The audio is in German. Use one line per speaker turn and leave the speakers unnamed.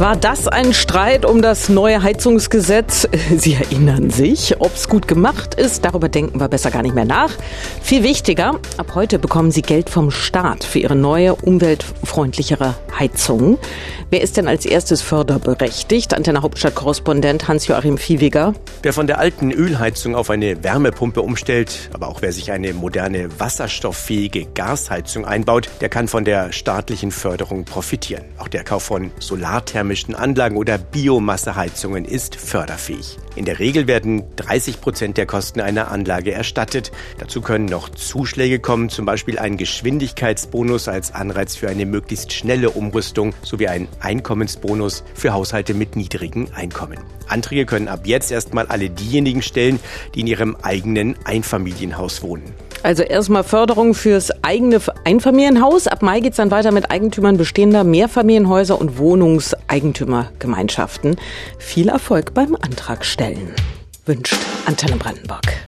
War das ein Streit um das neue Heizungsgesetz? Sie erinnern sich. Ob es gut gemacht ist, darüber denken wir besser gar nicht mehr nach. Viel wichtiger, ab heute bekommen Sie Geld vom Staat für Ihre neue, umweltfreundlichere Heizung. Wer ist denn als erstes förderberechtigt? Antenne Hauptstadt-Korrespondent Hans-Joachim Viehweger.
Wer von der alten Ölheizung auf eine Wärmepumpe umstellt, aber auch wer sich eine moderne wasserstofffähige Gasheizung einbaut, der kann von der staatlichen Förderung profitieren. Auch der Kauf von Solarthermien gemischten Anlagen oder Biomasseheizungen ist förderfähig. In der Regel werden 30 Prozent der Kosten einer Anlage erstattet. Dazu können noch Zuschläge kommen, zum Beispiel ein Geschwindigkeitsbonus als Anreiz für eine möglichst schnelle Umrüstung sowie ein Einkommensbonus für Haushalte mit niedrigen Einkommen. Anträge können ab jetzt erstmal alle diejenigen stellen, die in ihrem eigenen Einfamilienhaus wohnen.
Also erstmal Förderung fürs eigene Einfamilienhaus. Ab Mai geht's dann weiter mit Eigentümern bestehender Mehrfamilienhäuser und Wohnungseigentümergemeinschaften. Viel Erfolg beim Antrag stellen. Wünscht Antenne Brandenburg.